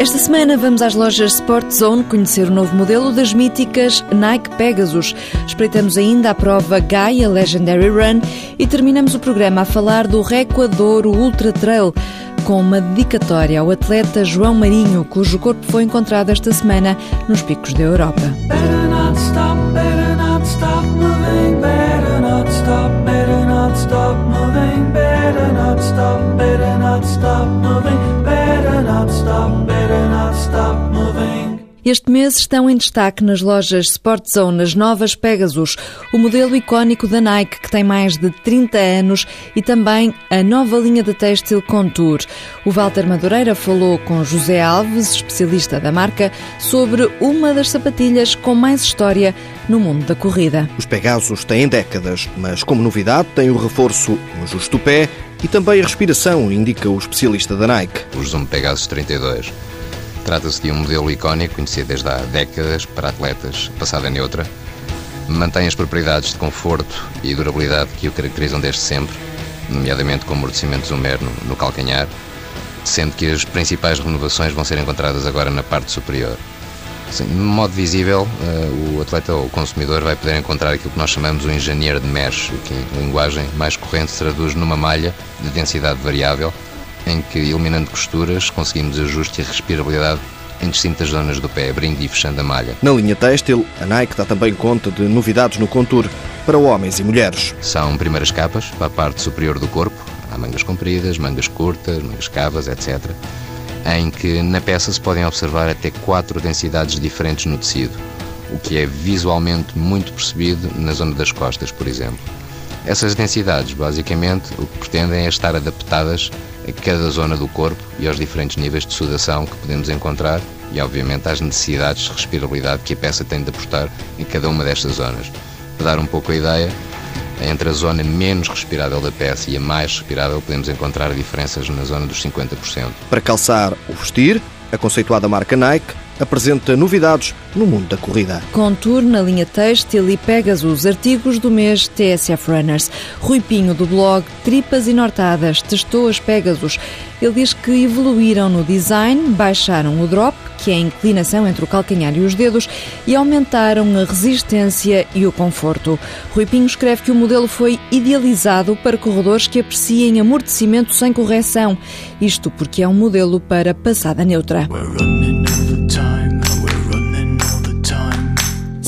Esta semana vamos às lojas Sport Zone conhecer o novo modelo das míticas Nike Pegasus. Espreitamos ainda a prova Gaia Legendary Run e terminamos o programa a falar do Recuadouro Ultra Trail com uma dedicatória ao atleta João Marinho, cujo corpo foi encontrado esta semana nos picos da Europa. Este mês estão em destaque nas lojas Sport Zone as novas Pegasus, o modelo icónico da Nike que tem mais de 30 anos e também a nova linha de têxtil Contour. O Walter Madureira falou com José Alves, especialista da marca, sobre uma das sapatilhas com mais história no mundo da corrida. Os Pegasus têm décadas, mas como novidade tem o reforço no justo pé e também a respiração, indica o especialista da Nike. O Zoom Pegasus 32 Trata-se de um modelo icónico, conhecido desde há décadas para atletas, passada neutra. Mantém as propriedades de conforto e durabilidade que o caracterizam desde sempre, nomeadamente com amortecimento zoomer no, calcanhar, sendo que as principais renovações vão ser encontradas agora na parte superior. Assim, de modo visível, uh, o atleta ou o consumidor vai poder encontrar aquilo que nós chamamos o engenheiro de mesh, que em linguagem mais corrente se traduz numa malha de densidade variável, em que, eliminando costuras, conseguimos ajuste e respirabilidade em distintas zonas do pé, abrindo e fechando a malha. Na linha têxtil, a Nike dá também conta de novidades no Contour para homens e mulheres. São primeiras capas para a parte superior do corpo, há mangas compridas, mangas curtas, mangas cavas, etc., em que na peça se podem observar até quatro densidades diferentes no tecido, o que é visualmente muito percebido na zona das costas, por exemplo. Essas densidades, basicamente, o que pretendem é estar adaptadas a cada zona do corpo e aos diferentes níveis de sudação que podemos encontrar e, obviamente, às necessidades de respirabilidade que a peça tem de apostar em cada uma destas zonas. Para dar um pouco a ideia, entre a zona menos respirável da peça e a mais respirável, podemos encontrar diferenças na zona dos 50%. Para calçar ou vestir, a conceituada marca Nike apresenta novidades no mundo da corrida. Contour na linha têxtil e Pegasus, artigos do mês TSF Runners. Rui Pinho, do blog Tripas e Nortadas, testou as Pegasus. Ele diz que evoluíram no design, baixaram o drop, que é a inclinação entre o calcanhar e os dedos, e aumentaram a resistência e o conforto. Rui Pinho escreve que o modelo foi idealizado para corredores que apreciem amortecimento sem correção. Isto porque é um modelo para passada neutra.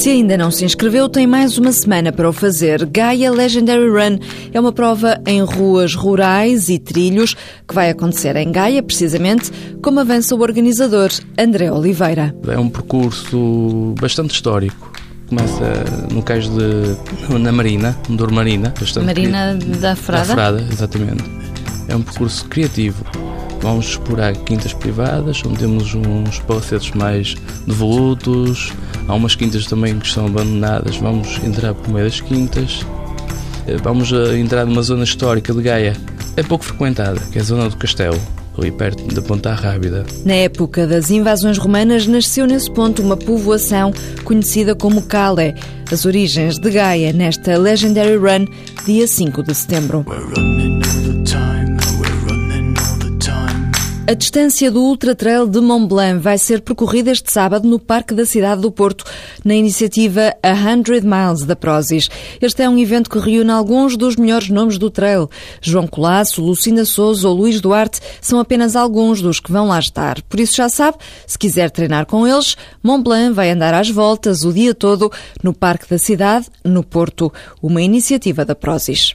Se ainda não se inscreveu, tem mais uma semana para o fazer. Gaia Legendary Run é uma prova em ruas rurais e trilhos que vai acontecer em Gaia, precisamente, como avança o organizador André Oliveira. É um percurso bastante histórico. Começa no cais de. na Marina, Douro Marina. Marina da Frada? Da Frada, exatamente. É um percurso criativo Vamos explorar quintas privadas, onde temos uns palacetes mais devolutos, há umas quintas também que estão abandonadas, vamos entrar por meio das quintas. Eh, vamos entrar numa zona histórica de Gaia, é pouco frequentada, que é a zona do castelo ali perto da Ponta Rábida. Na época das invasões romanas, nasceu nesse ponto uma povoação conhecida como Calé. As origens de Gaia nesta Legendary Run, dia 5 de setembro. A distância do Ultra Trail de Mont Blanc vai ser percorrida este sábado no Parque da Cidade do Porto, na iniciativa A Hundred Miles da Prozis. Este é um evento que reúne alguns dos melhores nomes do trail. João Colasso, Lucinda Souza ou Luís Duarte são apenas alguns dos que vão lá estar. Por isso já sabe, se quiser treinar com eles, Mont Blanc vai andar às voltas o dia todo no Parque da Cidade, no Porto, uma iniciativa da Prozis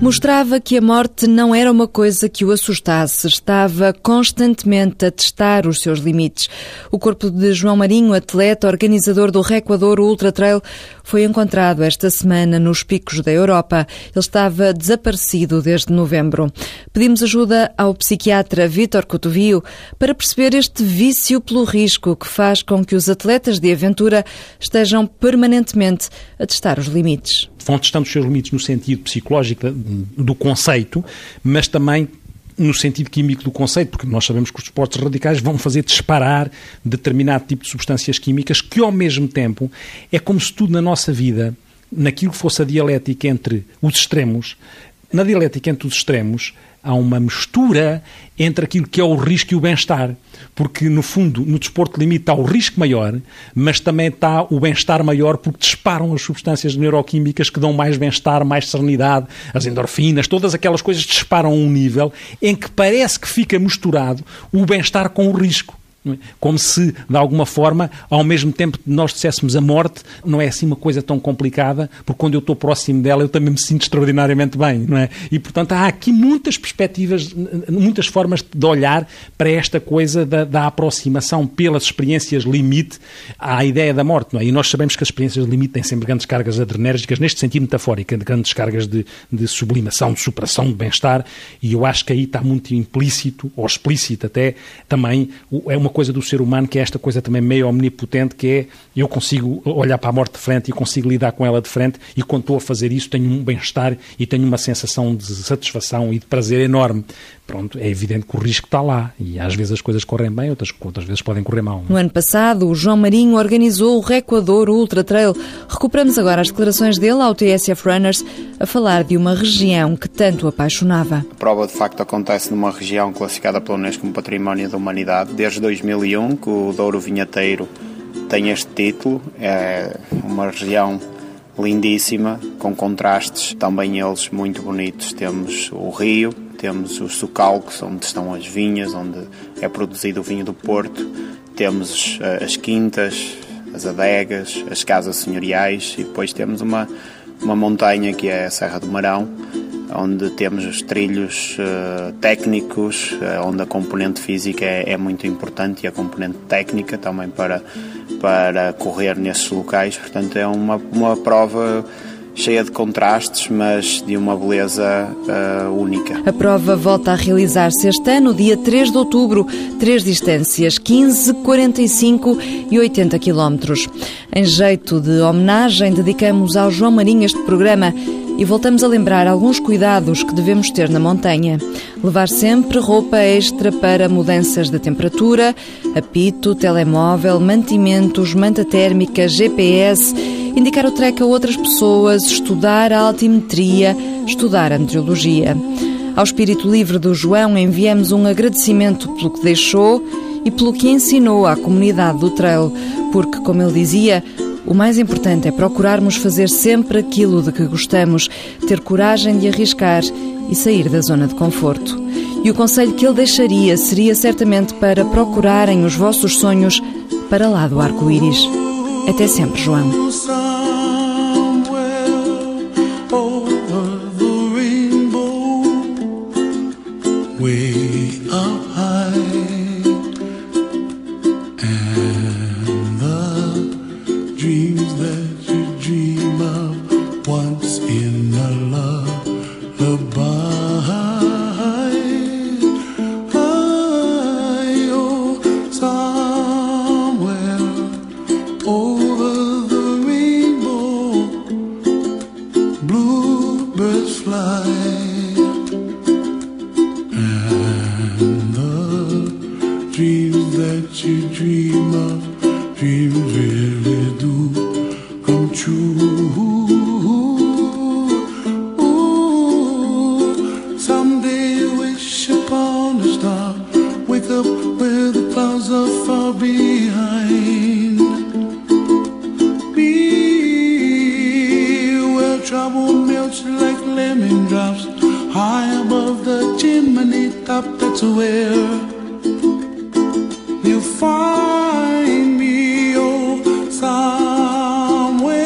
mostrava que a morte não era uma coisa que o assustasse, estava constantemente a testar os seus limites. O corpo de João Marinho, atleta, organizador do Recuador Ultra Trail, foi encontrado esta semana nos picos da Europa. Ele estava desaparecido desde novembro. Pedimos ajuda ao psiquiatra Vítor Cotovio para perceber este vício pelo risco que faz com que os atletas de aventura estejam permanentemente a testar os limites vão testando os seus limites no sentido psicológico do conceito, mas também no sentido químico do conceito, porque nós sabemos que os esportes radicais vão fazer disparar determinado tipo de substâncias químicas que, ao mesmo tempo, é como se tudo na nossa vida, naquilo que fosse a dialética entre os extremos, Na dialética entre os extremos, há uma mistura entre aquilo que é o risco e o bem-estar. Porque, no fundo, no desporto limite está o risco maior, mas também está o bem-estar maior porque disparam as substâncias neuroquímicas que dão mais bem-estar, mais serenidade, as endorfinas, todas aquelas coisas disparam a um nível em que parece que fica misturado o bem-estar com o risco. Como se, de alguma forma, ao mesmo tempo que nós dissessemos a morte, não é assim uma coisa tão complicada, porque quando eu estou próximo dela eu também me sinto extraordinariamente bem, não é? E, portanto, há aqui muitas perspectivas, muitas formas de olhar para esta coisa da, da aproximação pelas experiências limite à ideia da morte, não é? E nós sabemos que as experiências limite têm sempre grandes cargas adrenérgicas, neste sentido metafórico, grandes cargas de, de sublimação, de superação, de bem-estar, e eu acho que aí está muito implícito, ou explícito até, também, é uma coisa do ser humano que é esta coisa também meio omnipotente, que é eu consigo olhar para a morte de frente e consigo lidar com ela de frente e quando estou a fazer isso tenho um bem-estar e tenho uma sensação de satisfação e de prazer enorme. Pronto, é evidente que o risco está lá e às vezes as coisas correm bem, outras, outras vezes podem correr mal. No ano passado, o João Marinho organizou o Recuador Ultra Trail. Recuperamos agora as declarações dele ao TSF Runners a falar de uma região que tanto apaixonava. A prova de facto acontece numa região classificada pela Unesco como Património da Humanidade desde 2001, que o Douro Vinheteiro tem este título. É uma região lindíssima, com contrastes, também eles muito bonitos. Temos o rio, temos os socalcos, onde estão as vinhas, onde é produzido o vinho do Porto, temos eh, as quintas, as adegas, as casas senhoriais e depois temos uma, uma montanha que é a Serra do Marão, onde temos os trilhos uh, técnicos, uh, onde a componente física é, é, muito importante e a componente técnica também para, para correr nesses locais. Portanto, é uma, uma prova cheia de contrastes, mas de uma beleza uh, única. A prova volta a realizar-se este ano, dia 3 de outubro, três distâncias, 15, 45 e 80 quilómetros. Em jeito de homenagem, dedicamos ao João Marinho este programa e voltamos a lembrar alguns cuidados que devemos ter na montanha. Levar sempre roupa extra para mudanças de temperatura, apito, telemóvel, mantimentos, manta térmica, GPS, indicar o trek a outras pessoas, estudar a altimetria, estudar a meteorologia. Ao espírito livre do João enviamos um agradecimento pelo que deixou e pelo que ensinou à comunidade do trail, porque, como ele dizia, o mais importante é procurarmos fazer sempre aquilo de que gostamos, ter coragem de arriscar e sair da zona de conforto. E o conselho que ele deixaria seria certamente para procurarem os vossos sonhos para lá do arco-íris. Até sempre, João. you find me oh somewhere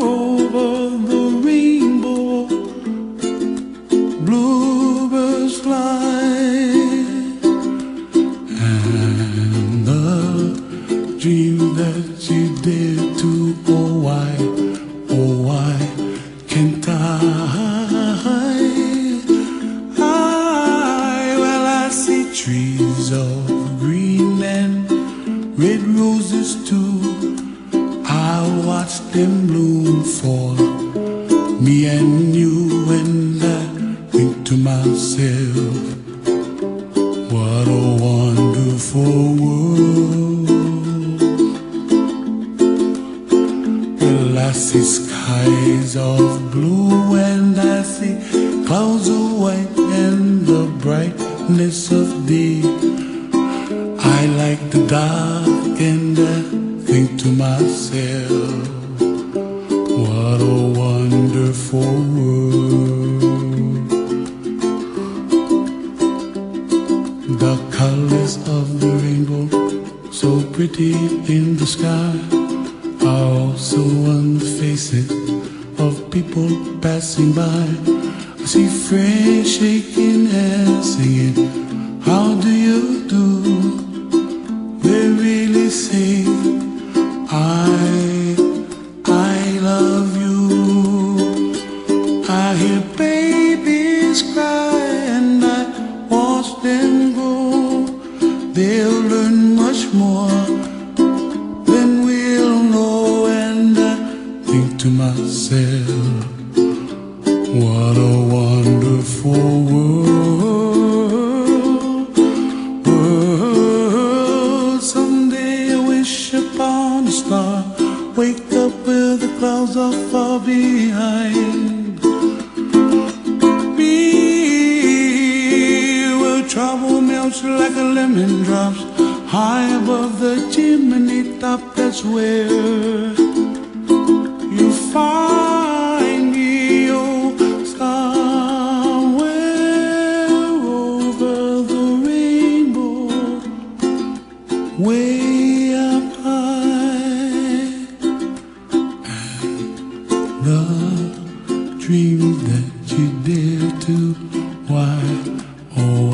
over the rainbow. Bluebirds fly. And the dream that you did to oh why oh why can't I see skies of blue and I see than the brightness of day. I like the dark and I think to myself, what a wonderful world. The colors of the rainbow, so pretty in the sky, also on the faces of people passing by. I see friends shaking hands, singing, How do you do? What a wonderful world. World. Someday I wish upon a star, wake up where the clouds are far behind. Me where trouble melts like a lemon drops high above the chimney top. That's where you find that you dare to, why, oh,